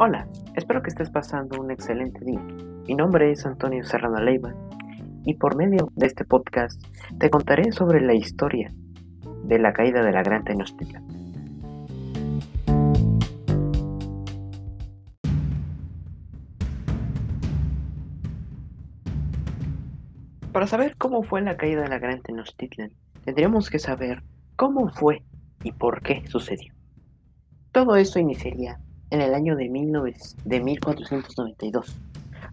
Hola, espero que estés pasando un excelente día. Mi nombre es Antonio Serrano Leiva y por medio de este podcast te contaré sobre la historia de la caída de la Gran Tenochtitlan. Para saber cómo fue la caída de la Gran Tenochtitlan, tendríamos que saber cómo fue y por qué sucedió. Todo esto iniciaría en el año de, 1492,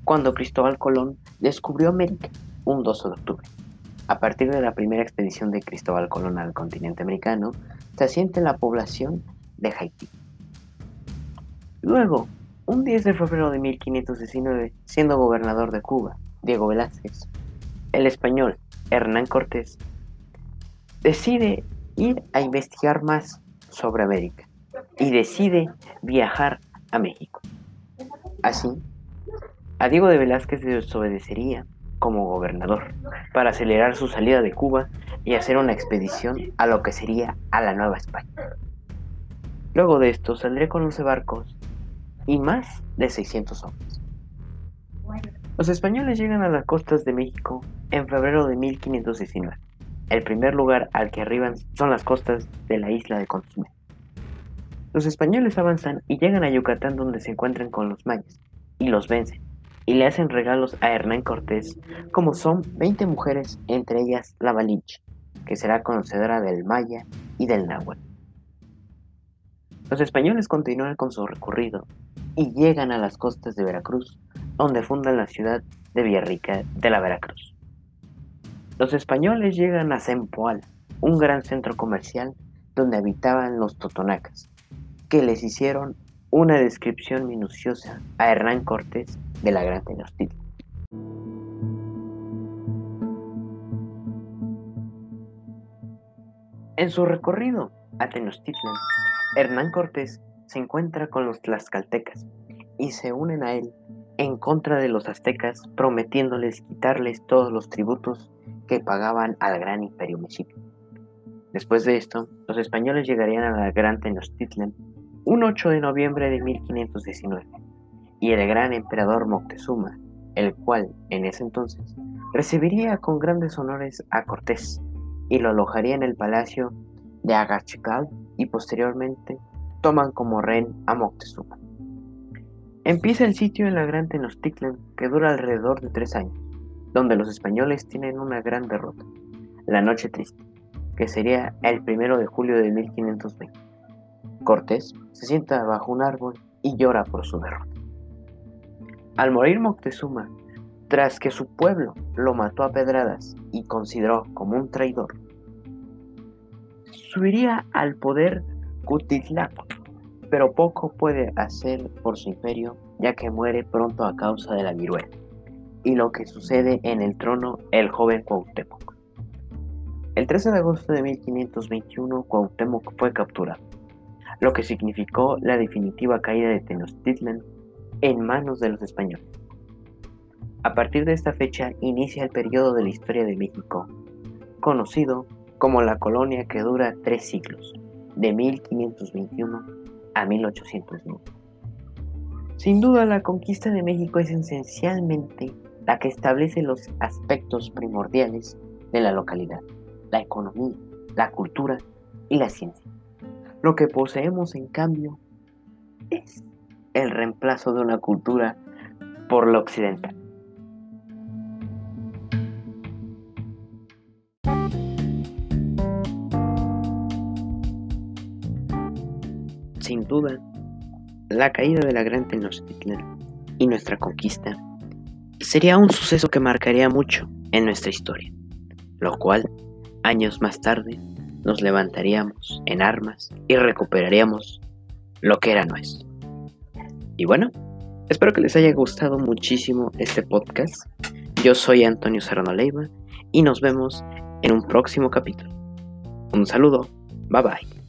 cuando Cristóbal Colón descubrió América un 12 de octubre. A partir de la primera expedición de Cristóbal Colón al continente americano, se asienta la población de Haití. Luego, un 10 de febrero de 1519, siendo gobernador de Cuba, Diego Velázquez, el español Hernán Cortés decide ir a investigar más sobre América y decide viajar a México. Así, a Diego de Velázquez desobedecería como gobernador para acelerar su salida de Cuba y hacer una expedición a lo que sería a la Nueva España. Luego de esto saldré con 11 barcos y más de 600 hombres. Los españoles llegan a las costas de México en febrero de 1519. El primer lugar al que arriban son las costas de la isla de Consumé. Los españoles avanzan y llegan a Yucatán donde se encuentran con los mayas y los vencen y le hacen regalos a Hernán Cortés como son 20 mujeres, entre ellas la Malinche, que será conocedora del maya y del náhuatl. Los españoles continúan con su recorrido y llegan a las costas de Veracruz, donde fundan la ciudad de Villarrica de la Veracruz. Los españoles llegan a Zempoal, un gran centro comercial donde habitaban los totonacas, que les hicieron una descripción minuciosa a Hernán Cortés de la Gran Tenochtitlan. En su recorrido a Tenochtitlan, Hernán Cortés se encuentra con los tlaxcaltecas y se unen a él en contra de los aztecas, prometiéndoles quitarles todos los tributos que pagaban al gran imperio mexica. Después de esto, los españoles llegarían a la gran Tenochtitlan un 8 de noviembre de 1519 y el gran emperador Moctezuma, el cual en ese entonces recibiría con grandes honores a Cortés y lo alojaría en el palacio de Agachical y posteriormente toman como rehén a Moctezuma. Empieza el sitio en la Gran Tenochtitlan que dura alrededor de tres años, donde los españoles tienen una gran derrota, la Noche Triste, que sería el primero de julio de 1520. Cortés se sienta bajo un árbol y llora por su derrota. Al morir Moctezuma, tras que su pueblo lo mató a pedradas y consideró como un traidor, subiría al poder Cutitlac pero poco puede hacer por su imperio ya que muere pronto a causa de la viruela y lo que sucede en el trono el joven Cuauhtémoc. El 13 de agosto de 1521 Cuauhtémoc fue capturado, lo que significó la definitiva caída de Tenochtitlan en manos de los españoles. A partir de esta fecha inicia el periodo de la historia de México, conocido como la colonia que dura tres siglos, de 1521 a 1809. Sin duda, la conquista de México es esencialmente la que establece los aspectos primordiales de la localidad, la economía, la cultura y la ciencia. Lo que poseemos, en cambio, es el reemplazo de una cultura por la occidental. Sin duda, la caída de la Gran Tenochtitlan y nuestra conquista sería un suceso que marcaría mucho en nuestra historia, lo cual, años más tarde, nos levantaríamos en armas y recuperaríamos lo que era nuestro. Y bueno, espero que les haya gustado muchísimo este podcast. Yo soy Antonio Serrano Leiva y nos vemos en un próximo capítulo. Un saludo, bye bye.